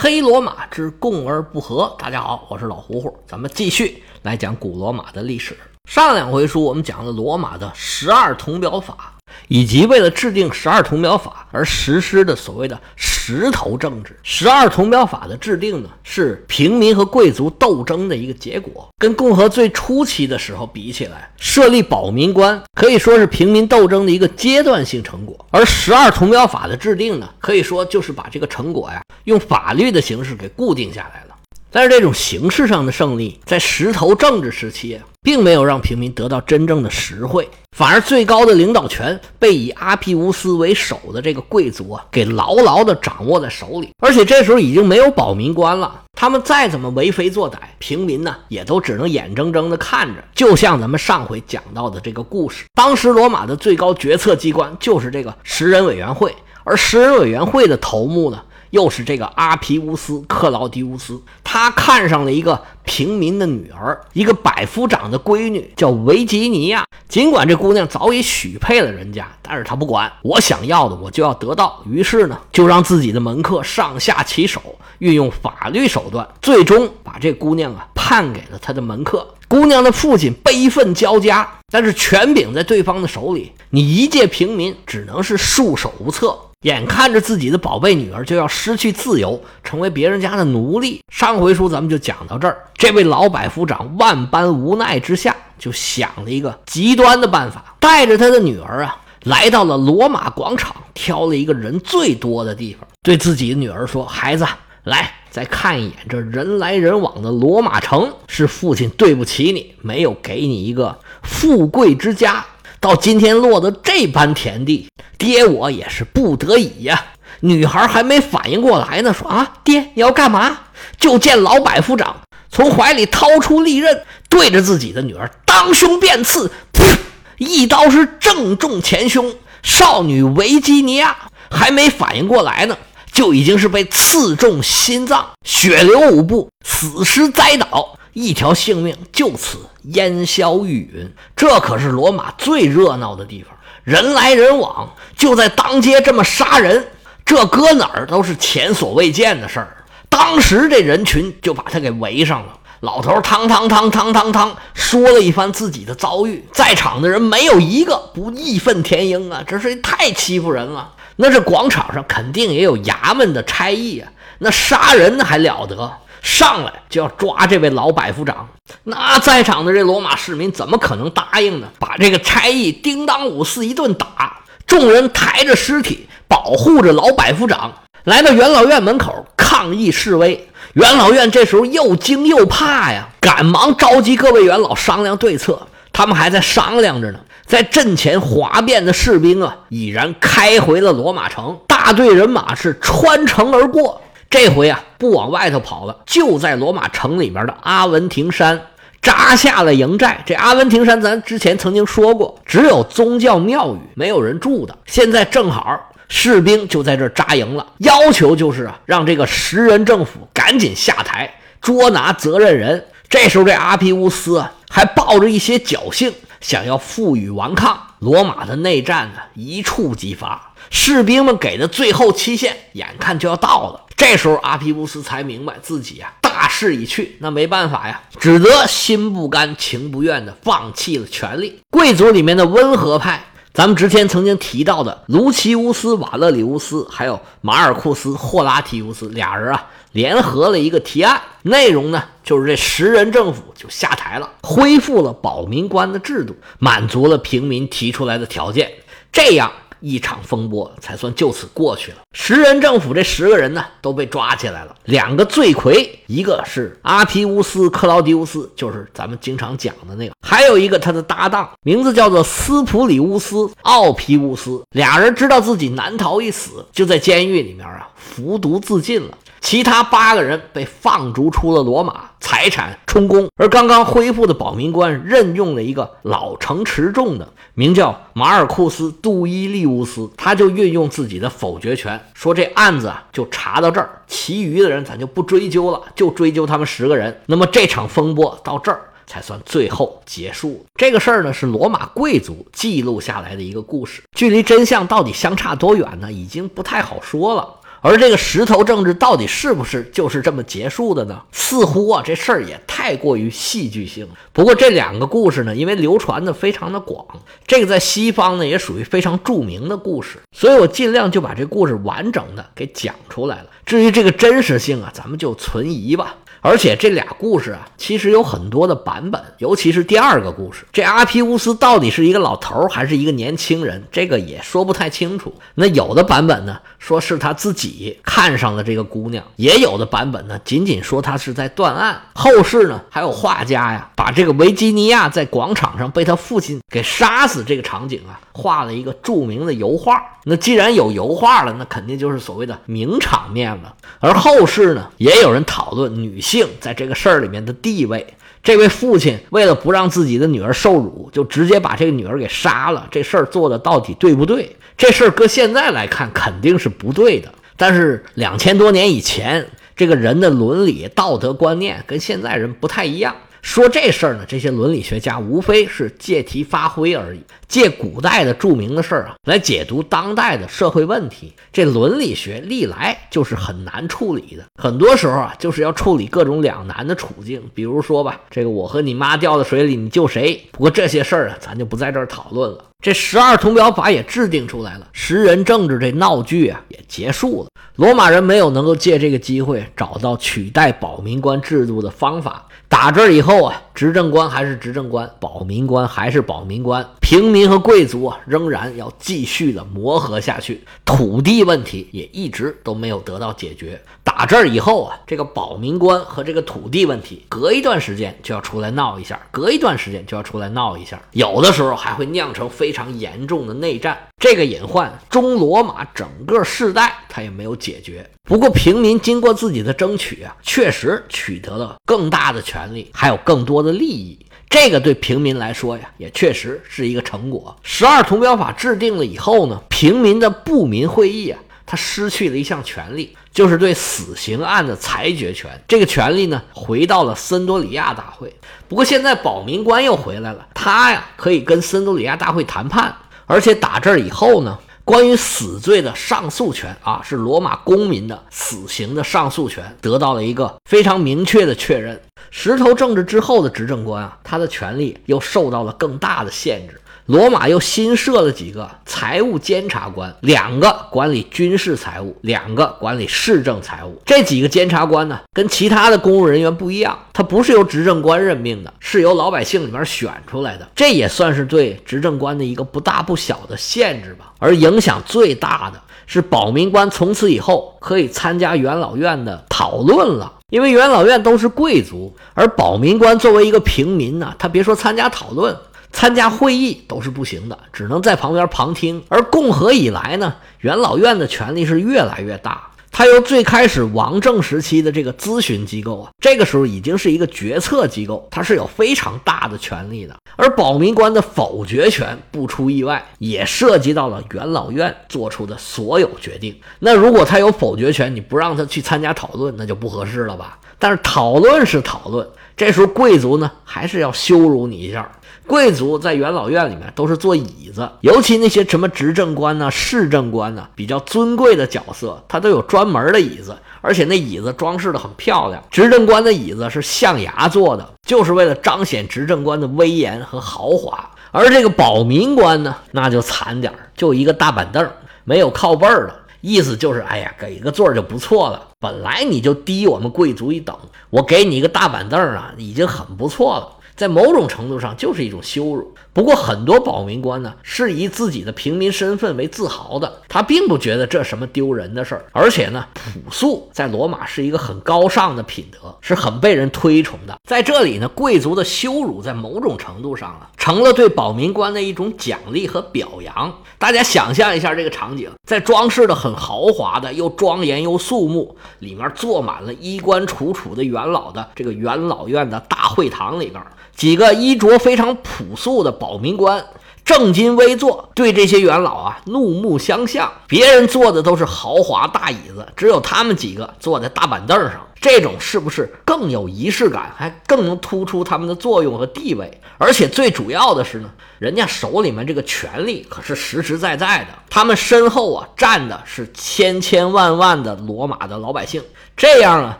黑罗马之共而不和。大家好，我是老胡胡，咱们继续来讲古罗马的历史。上两回书我们讲了罗马的十二铜表法。以及为了制定十二铜表法而实施的所谓的石头政治，十二铜表法的制定呢，是平民和贵族斗争的一个结果。跟共和最初期的时候比起来，设立保民官可以说是平民斗争的一个阶段性成果，而十二铜表法的制定呢，可以说就是把这个成果呀，用法律的形式给固定下来了。但是这种形式上的胜利，在石头政治时期，并没有让平民得到真正的实惠，反而最高的领导权被以阿皮乌斯为首的这个贵族啊，给牢牢地掌握在手里。而且这时候已经没有保民官了，他们再怎么为非作歹，平民呢也都只能眼睁睁地看着。就像咱们上回讲到的这个故事，当时罗马的最高决策机关就是这个十人委员会，而十人委员会的头目呢？又是这个阿皮乌斯·克劳迪乌斯，他看上了一个平民的女儿，一个百夫长的闺女，叫维吉尼亚。尽管这姑娘早已许配了人家，但是他不管，我想要的我就要得到。于是呢，就让自己的门客上下其手，运用法律手段，最终把这姑娘啊判给了他的门客。姑娘的父亲悲愤交加，但是权柄在对方的手里，你一介平民只能是束手无策。眼看着自己的宝贝女儿就要失去自由，成为别人家的奴隶。上回书咱们就讲到这儿，这位老百夫长万般无奈之下，就想了一个极端的办法，带着他的女儿啊，来到了罗马广场，挑了一个人最多的地方，对自己的女儿说：“孩子，来再看一眼这人来人往的罗马城，是父亲对不起你，没有给你一个富贵之家。”到今天落得这般田地，爹我也是不得已呀。女孩还没反应过来呢，说啊，爹你要干嘛？就见老百夫长从怀里掏出利刃，对着自己的女儿当胸便刺，噗，一刀是正中前胸。少女维吉尼亚还没反应过来呢，就已经是被刺中心脏，血流五步，死尸栽倒。一条性命就此烟消云云，这可是罗马最热闹的地方，人来人往，就在当街这么杀人，这搁哪儿都是前所未见的事儿。当时这人群就把他给围上了，老头汤汤汤汤汤汤说了一番自己的遭遇，在场的人没有一个不义愤填膺啊，这是太欺负人了。那这广场上肯定也有衙门的差役啊，那杀人还了得？上来就要抓这位老百夫长，那在场的这罗马市民怎么可能答应呢？把这个差役叮当五四一顿打，众人抬着尸体，保护着老百夫长，来到元老院门口抗议示威。元老院这时候又惊又怕呀，赶忙召集各位元老商量对策。他们还在商量着呢，在阵前哗变的士兵啊，已然开回了罗马城，大队人马是穿城而过。这回啊，不往外头跑了，就在罗马城里面的阿文廷山扎下了营寨。这阿文廷山，咱之前曾经说过，只有宗教庙宇，没有人住的。现在正好，士兵就在这扎营了。要求就是啊，让这个十人政府赶紧下台，捉拿责任人。这时候，这阿皮乌斯啊，还抱着一些侥幸，想要负隅顽抗。罗马的内战呢，一触即发，士兵们给的最后期限眼看就要到了。这时候，阿皮乌斯才明白自己啊大势已去，那没办法呀，只得心不甘情不愿的放弃了权力。贵族里面的温和派，咱们之前曾经提到的卢奇乌斯·瓦勒里乌斯，还有马尔库斯·霍拉提乌斯俩人啊，联合了一个提案，内容呢就是这十人政府就下台了，恢复了保民官的制度，满足了平民提出来的条件，这样。一场风波才算就此过去了。十人政府这十个人呢，都被抓起来了。两个罪魁，一个是阿皮乌斯·克劳迪乌斯，就是咱们经常讲的那个；还有一个他的搭档，名字叫做斯普里乌斯·奥皮乌斯。俩人知道自己难逃一死，就在监狱里面啊服毒自尽了。其他八个人被放逐出了罗马，财产充公。而刚刚恢复的保民官任用了一个老成持重的，名叫马尔库斯·杜伊利乌斯，他就运用自己的否决权，说这案子啊就查到这儿，其余的人咱就不追究了，就追究他们十个人。那么这场风波到这儿才算最后结束。这个事儿呢是罗马贵族记录下来的一个故事，距离真相到底相差多远呢？已经不太好说了。而这个石头政治到底是不是就是这么结束的呢？似乎啊，这事儿也太过于戏剧性。不过这两个故事呢，因为流传的非常的广，这个在西方呢也属于非常著名的故事，所以我尽量就把这故事完整的给讲出来了。至于这个真实性啊，咱们就存疑吧。而且这俩故事啊，其实有很多的版本，尤其是第二个故事，这阿皮乌斯到底是一个老头儿还是一个年轻人，这个也说不太清楚。那有的版本呢，说是他自己看上了这个姑娘；也有的版本呢，仅仅说他是在断案。后世呢，还有画家呀，把这个维吉尼亚在广场上被他父亲给杀死这个场景啊，画了一个著名的油画。那既然有油画了，那肯定就是所谓的名场面了。而后世呢，也有人讨论女性在这个事儿里面的地位。这位父亲为了不让自己的女儿受辱，就直接把这个女儿给杀了。这事儿做的到底对不对？这事儿搁现在来看肯定是不对的。但是两千多年以前，这个人的伦理道德观念跟现在人不太一样。说这事儿呢，这些伦理学家无非是借题发挥而已，借古代的著名的事儿啊来解读当代的社会问题。这伦理学历来就是很难处理的，很多时候啊就是要处理各种两难的处境。比如说吧，这个我和你妈掉到水里，你救谁？不过这些事儿啊，咱就不在这儿讨论了。这十二铜表法也制定出来了，十人政治这闹剧啊也结束了。罗马人没有能够借这个机会找到取代保民官制度的方法。打这以后啊，执政官还是执政官，保民官还是保民官，平民和贵族啊仍然要继续的磨合下去。土地问题也一直都没有得到解决。打打这儿以后啊，这个保民官和这个土地问题，隔一段时间就要出来闹一下，隔一段时间就要出来闹一下，有的时候还会酿成非常严重的内战。这个隐患，中罗马整个世代他也没有解决。不过平民经过自己的争取啊，确实取得了更大的权利，还有更多的利益。这个对平民来说呀，也确实是一个成果。十二铜表法制定了以后呢，平民的不民会议啊，他失去了一项权利，就是对死刑案的裁决权。这个权利呢，回到了森多里亚大会。不过现在保民官又回来了，他呀可以跟森多里亚大会谈判，而且打这儿以后呢。关于死罪的上诉权啊，是罗马公民的死刑的上诉权得到了一个非常明确的确认。石头政治之后的执政官啊，他的权力又受到了更大的限制。罗马又新设了几个财务监察官，两个管理军事财务，两个管理市政财务。这几个监察官呢，跟其他的公务人员不一样，他不是由执政官任命的，是由老百姓里面选出来的。这也算是对执政官的一个不大不小的限制吧。而影响最大的是，保民官从此以后可以参加元老院的讨论了，因为元老院都是贵族，而保民官作为一个平民呢，他别说参加讨论。参加会议都是不行的，只能在旁边旁听。而共和以来呢，元老院的权力是越来越大。它由最开始王政时期的这个咨询机构啊，这个时候已经是一个决策机构，它是有非常大的权力的。而保民官的否决权，不出意外，也涉及到了元老院做出的所有决定。那如果他有否决权，你不让他去参加讨论，那就不合适了吧？但是讨论是讨论，这时候贵族呢，还是要羞辱你一下。贵族在元老院里面都是坐椅子，尤其那些什么执政官呢、市政官呢，比较尊贵的角色，他都有专门的椅子，而且那椅子装饰的很漂亮。执政官的椅子是象牙做的，就是为了彰显执政官的威严和豪华。而这个保民官呢，那就惨点儿就一个大板凳，没有靠背儿的，意思就是，哎呀，给个座就不错了。本来你就低我们贵族一等，我给你一个大板凳啊，已经很不错了。在某种程度上就是一种羞辱。不过很多保民官呢是以自己的平民身份为自豪的，他并不觉得这什么丢人的事儿。而且呢，朴素在罗马是一个很高尚的品德，是很被人推崇的。在这里呢，贵族的羞辱在某种程度上啊，成了对保民官的一种奖励和表扬。大家想象一下这个场景，在装饰的很豪华的、又庄严又肃穆，里面坐满了衣冠楚楚的元老的这个元老院的大会堂里边。几个衣着非常朴素的保民官正襟危坐，对这些元老啊怒目相向。别人坐的都是豪华大椅子，只有他们几个坐在大板凳上。这种是不是更有仪式感，还更能突出他们的作用和地位。而且最主要的是呢，人家手里面这个权力可是实实在在的，他们身后啊站的是千千万万的罗马的老百姓。这样呢，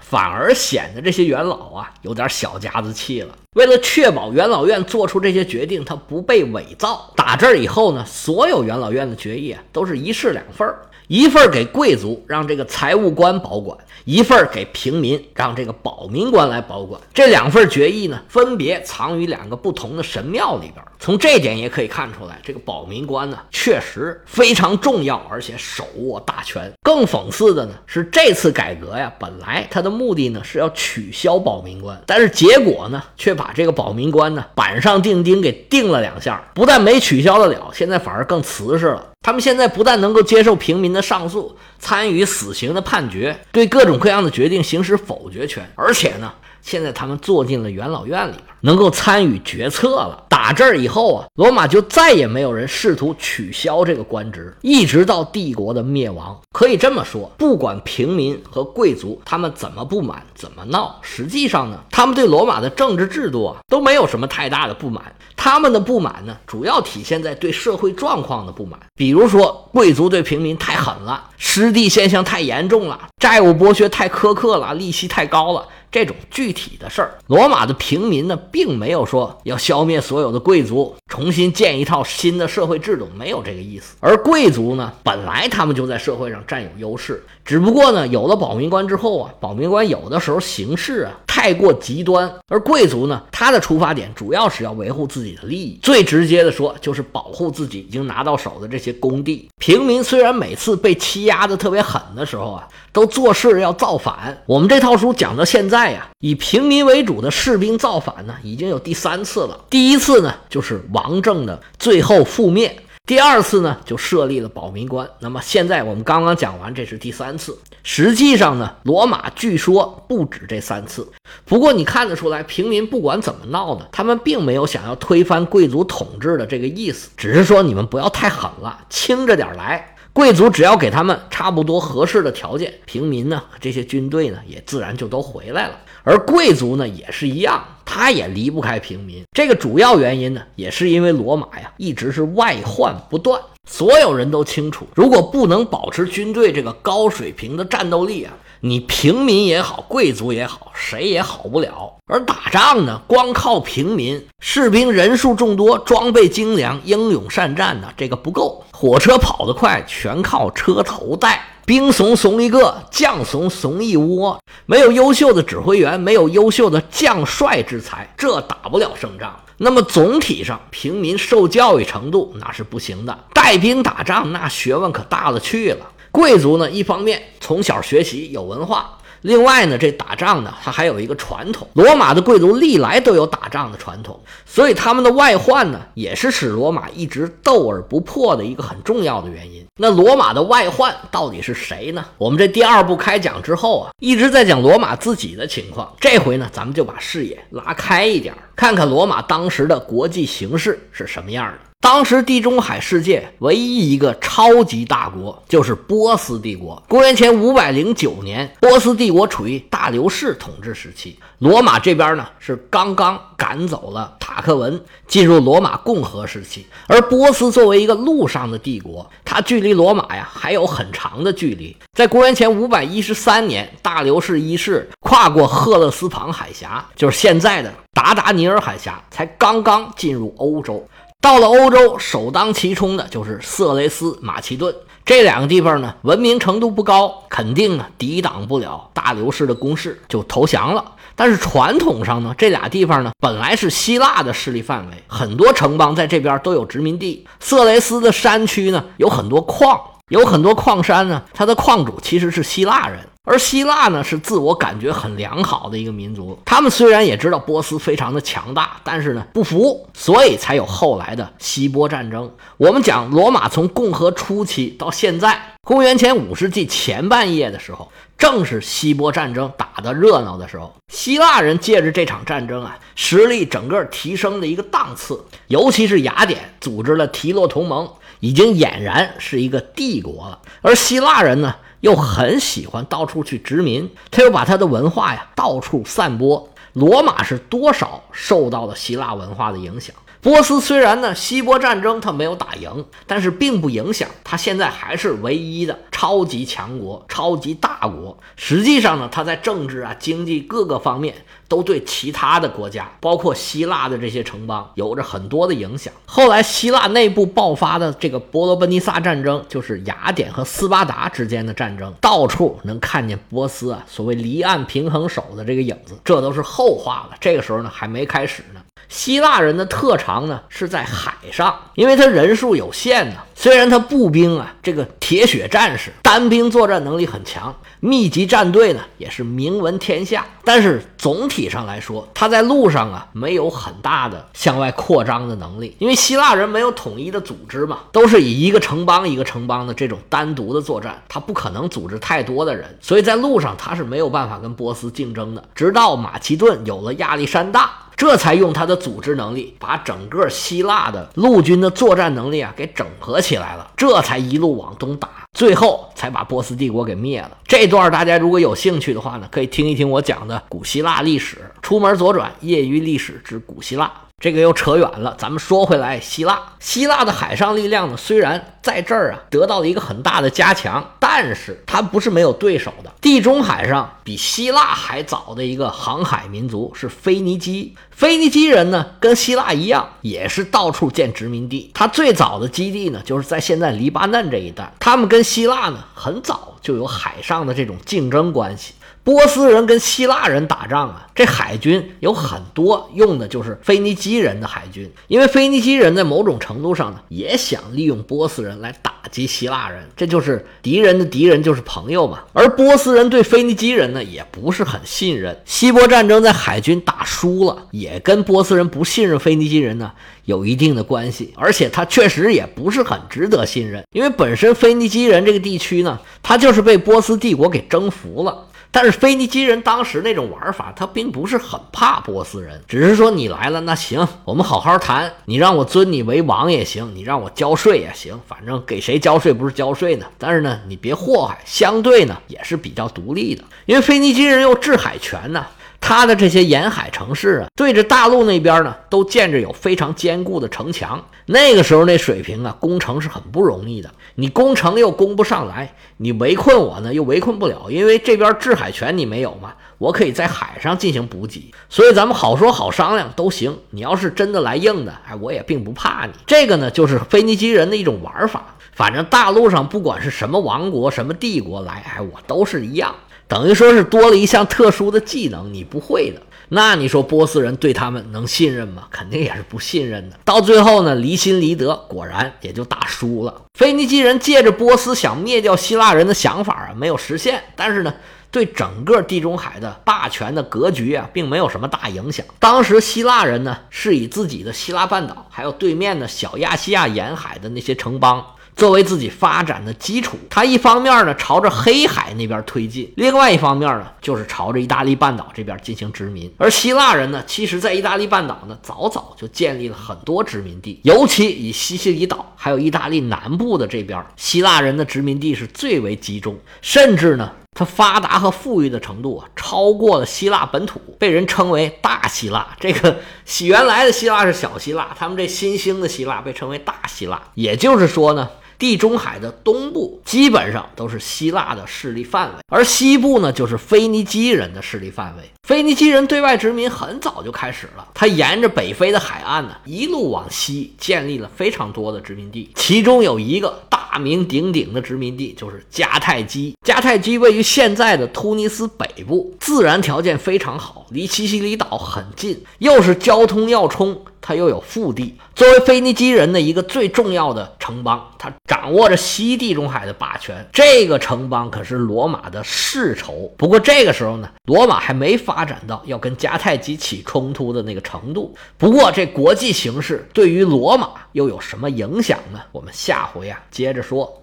反而显得这些元老啊有点小家子气了。为了确保元老院做出这些决定，它不被伪造，打这儿以后呢，所有元老院的决议啊都是一式两份儿。一份儿给贵族，让这个财务官保管；一份给平民，让这个保民官来保管。这两份决议呢，分别藏于两个不同的神庙里边。从这点也可以看出来，这个保民官呢，确实非常重要，而且手握大权。更讽刺的呢，是这次改革呀，本来他的目的呢是要取消保民官，但是结果呢，却把这个保民官呢板上钉钉给钉了两下，不但没取消得了，现在反而更瓷实了。他们现在不但能够接受平民的上诉，参与死刑的判决，对各种各样的决定行使否决权，而且呢。现在他们坐进了元老院里边，能够参与决策了。打这儿以后啊，罗马就再也没有人试图取消这个官职，一直到帝国的灭亡。可以这么说，不管平民和贵族他们怎么不满、怎么闹，实际上呢，他们对罗马的政治制度啊都没有什么太大的不满。他们的不满呢，主要体现在对社会状况的不满，比如说贵族对平民太狠了，失地现象太严重了，债务剥削太苛刻了，利息太高了。这种具体的事儿，罗马的平民呢，并没有说要消灭所有的贵族，重新建一套新的社会制度，没有这个意思。而贵族呢，本来他们就在社会上占有优势，只不过呢，有了保民官之后啊，保民官有的时候行事啊太过极端，而贵族呢，他的出发点主要是要维护自己的利益，最直接的说就是保护自己已经拿到手的这些工地。平民虽然每次被欺压的特别狠的时候啊，都做事要造反。我们这套书讲到现在。呀，以平民为主的士兵造反呢，已经有第三次了。第一次呢，就是王王政的最后覆灭；第二次呢，就设立了保民官。那么现在我们刚刚讲完，这是第三次。实际上呢，罗马据说不止这三次。不过你看得出来，平民不管怎么闹呢，他们并没有想要推翻贵族统治的这个意思，只是说你们不要太狠了，轻着点来。贵族只要给他们差不多合适的条件，平民呢，这些军队呢，也自然就都回来了。而贵族呢，也是一样，他也离不开平民。这个主要原因呢，也是因为罗马呀，一直是外患不断。所有人都清楚，如果不能保持军队这个高水平的战斗力啊，你平民也好，贵族也好，谁也好不了。而打仗呢，光靠平民士兵人数众多、装备精良、英勇善战呢，这个不够。火车跑得快，全靠车头带。兵怂怂一个，将怂怂一窝。没有优秀的指挥员，没有优秀的将帅之才，这打不了胜仗。那么总体上，平民受教育程度那是不行的。带兵打仗，那学问可大了去了。贵族呢，一方面从小学习有文化。另外呢，这打仗呢，它还有一个传统。罗马的贵族历来都有打仗的传统，所以他们的外患呢，也是使罗马一直斗而不破的一个很重要的原因。那罗马的外患到底是谁呢？我们这第二部开讲之后啊，一直在讲罗马自己的情况。这回呢，咱们就把视野拉开一点，看看罗马当时的国际形势是什么样的。当时地中海世界唯一一个超级大国就是波斯帝国。公元前五百零九年，波斯帝国处于大流士统治时期。罗马这边呢是刚刚赶走了塔克文，进入罗马共和时期。而波斯作为一个陆上的帝国，它距离罗马呀还有很长的距离。在公元前五百一十三年，大流士一世跨过赫勒斯滂海峡，就是现在的达达尼尔海峡，才刚刚进入欧洲。到了欧洲，首当其冲的就是色雷斯、马其顿这两个地方呢，文明程度不高，肯定呢抵挡不了大流士的攻势，就投降了。但是传统上呢，这俩地方呢本来是希腊的势力范围，很多城邦在这边都有殖民地。色雷斯的山区呢有很多矿，有很多矿山呢，它的矿主其实是希腊人。而希腊呢，是自我感觉很良好的一个民族。他们虽然也知道波斯非常的强大，但是呢不服，所以才有后来的希波战争。我们讲罗马从共和初期到现在，公元前五世纪前半叶的时候，正是希波战争打得热闹的时候。希腊人借着这场战争啊，实力整个提升了一个档次。尤其是雅典组织了提洛同盟，已经俨然是一个帝国了。而希腊人呢？又很喜欢到处去殖民，他又把他的文化呀到处散播。罗马是多少受到了希腊文化的影响。波斯虽然呢，希波战争他没有打赢，但是并不影响他现在还是唯一的超级强国、超级大国。实际上呢，他在政治啊、经济各个方面都对其他的国家，包括希腊的这些城邦，有着很多的影响。后来希腊内部爆发的这个伯罗奔尼撒战争，就是雅典和斯巴达之间的战争，到处能看见波斯啊所谓离岸平衡手的这个影子。这都是后话了，这个时候呢还没开始呢。希腊人的特长呢是在海上，因为他人数有限呢。虽然他步兵啊，这个铁血战士单兵作战能力很强，密集战队呢也是名闻天下。但是总体上来说，他在路上啊没有很大的向外扩张的能力，因为希腊人没有统一的组织嘛，都是以一个城邦一个城邦的这种单独的作战，他不可能组织太多的人，所以在路上他是没有办法跟波斯竞争的。直到马其顿有了亚历山大。这才用他的组织能力，把整个希腊的陆军的作战能力啊给整合起来了，这才一路往东打，最后才把波斯帝国给灭了。这段大家如果有兴趣的话呢，可以听一听我讲的古希腊历史，出门左转，业余历史之古希腊。这个又扯远了，咱们说回来，希腊，希腊的海上力量呢，虽然在这儿啊得到了一个很大的加强，但是它不是没有对手的。地中海上比希腊还早的一个航海民族是腓尼基，腓尼基人呢跟希腊一样，也是到处建殖民地。他最早的基地呢就是在现在黎巴嫩这一带。他们跟希腊呢很早就有海上的这种竞争关系。波斯人跟希腊人打仗啊，这海军有很多用的就是腓尼基人的海军，因为腓尼基人在某种程度上呢，也想利用波斯人来打击希腊人，这就是敌人的敌人就是朋友嘛。而波斯人对腓尼基人呢，也不是很信任。希波战争在海军打输了，也跟波斯人不信任腓尼基人呢有一定的关系，而且他确实也不是很值得信任，因为本身腓尼基人这个地区呢，他就是被波斯帝国给征服了。但是腓尼基人当时那种玩法，他并不是很怕波斯人，只是说你来了，那行，我们好好谈。你让我尊你为王也行，你让我交税也行，反正给谁交税不是交税呢？但是呢，你别祸害。相对呢，也是比较独立的，因为腓尼基人有制海权呢。他的这些沿海城市啊，对着大陆那边呢，都建着有非常坚固的城墙。那个时候那水平啊，攻城是很不容易的。你攻城又攻不上来，你围困我呢又围困不了，因为这边制海权你没有嘛，我可以在海上进行补给，所以咱们好说好商量都行。你要是真的来硬的，哎，我也并不怕你。这个呢，就是腓尼基人的一种玩法。反正大陆上不管是什么王国、什么帝国来，哎，我都是一样。等于说是多了一项特殊的技能，你不会的，那你说波斯人对他们能信任吗？肯定也是不信任的。到最后呢，离心离德，果然也就打输了。腓尼基人借着波斯想灭掉希腊人的想法啊，没有实现，但是呢，对整个地中海的霸权的格局啊，并没有什么大影响。当时希腊人呢，是以自己的希腊半岛，还有对面的小亚细亚沿海的那些城邦。作为自己发展的基础，他一方面呢朝着黑海那边推进，另外一方面呢就是朝着意大利半岛这边进行殖民。而希腊人呢，其实在意大利半岛呢早早就建立了很多殖民地，尤其以西西里岛还有意大利南部的这边，希腊人的殖民地是最为集中，甚至呢。它发达和富裕的程度啊，超过了希腊本土，被人称为大希腊。这个原来的希腊是小希腊，他们这新兴的希腊被称为大希腊。也就是说呢。地中海的东部基本上都是希腊的势力范围，而西部呢，就是腓尼基人的势力范围。腓尼基人对外殖民很早就开始了，他沿着北非的海岸呢，一路往西建立了非常多的殖民地，其中有一个大名鼎鼎的殖民地就是迦太基。迦太基位于现在的突尼斯北部，自然条件非常好，离西西里岛很近，又是交通要冲。他又有腹地，作为腓尼基人的一个最重要的城邦，他掌握着西地中海的霸权。这个城邦可是罗马的世仇。不过这个时候呢，罗马还没发展到要跟迦太基起冲突的那个程度。不过这国际形势对于罗马又有什么影响呢？我们下回啊接着说。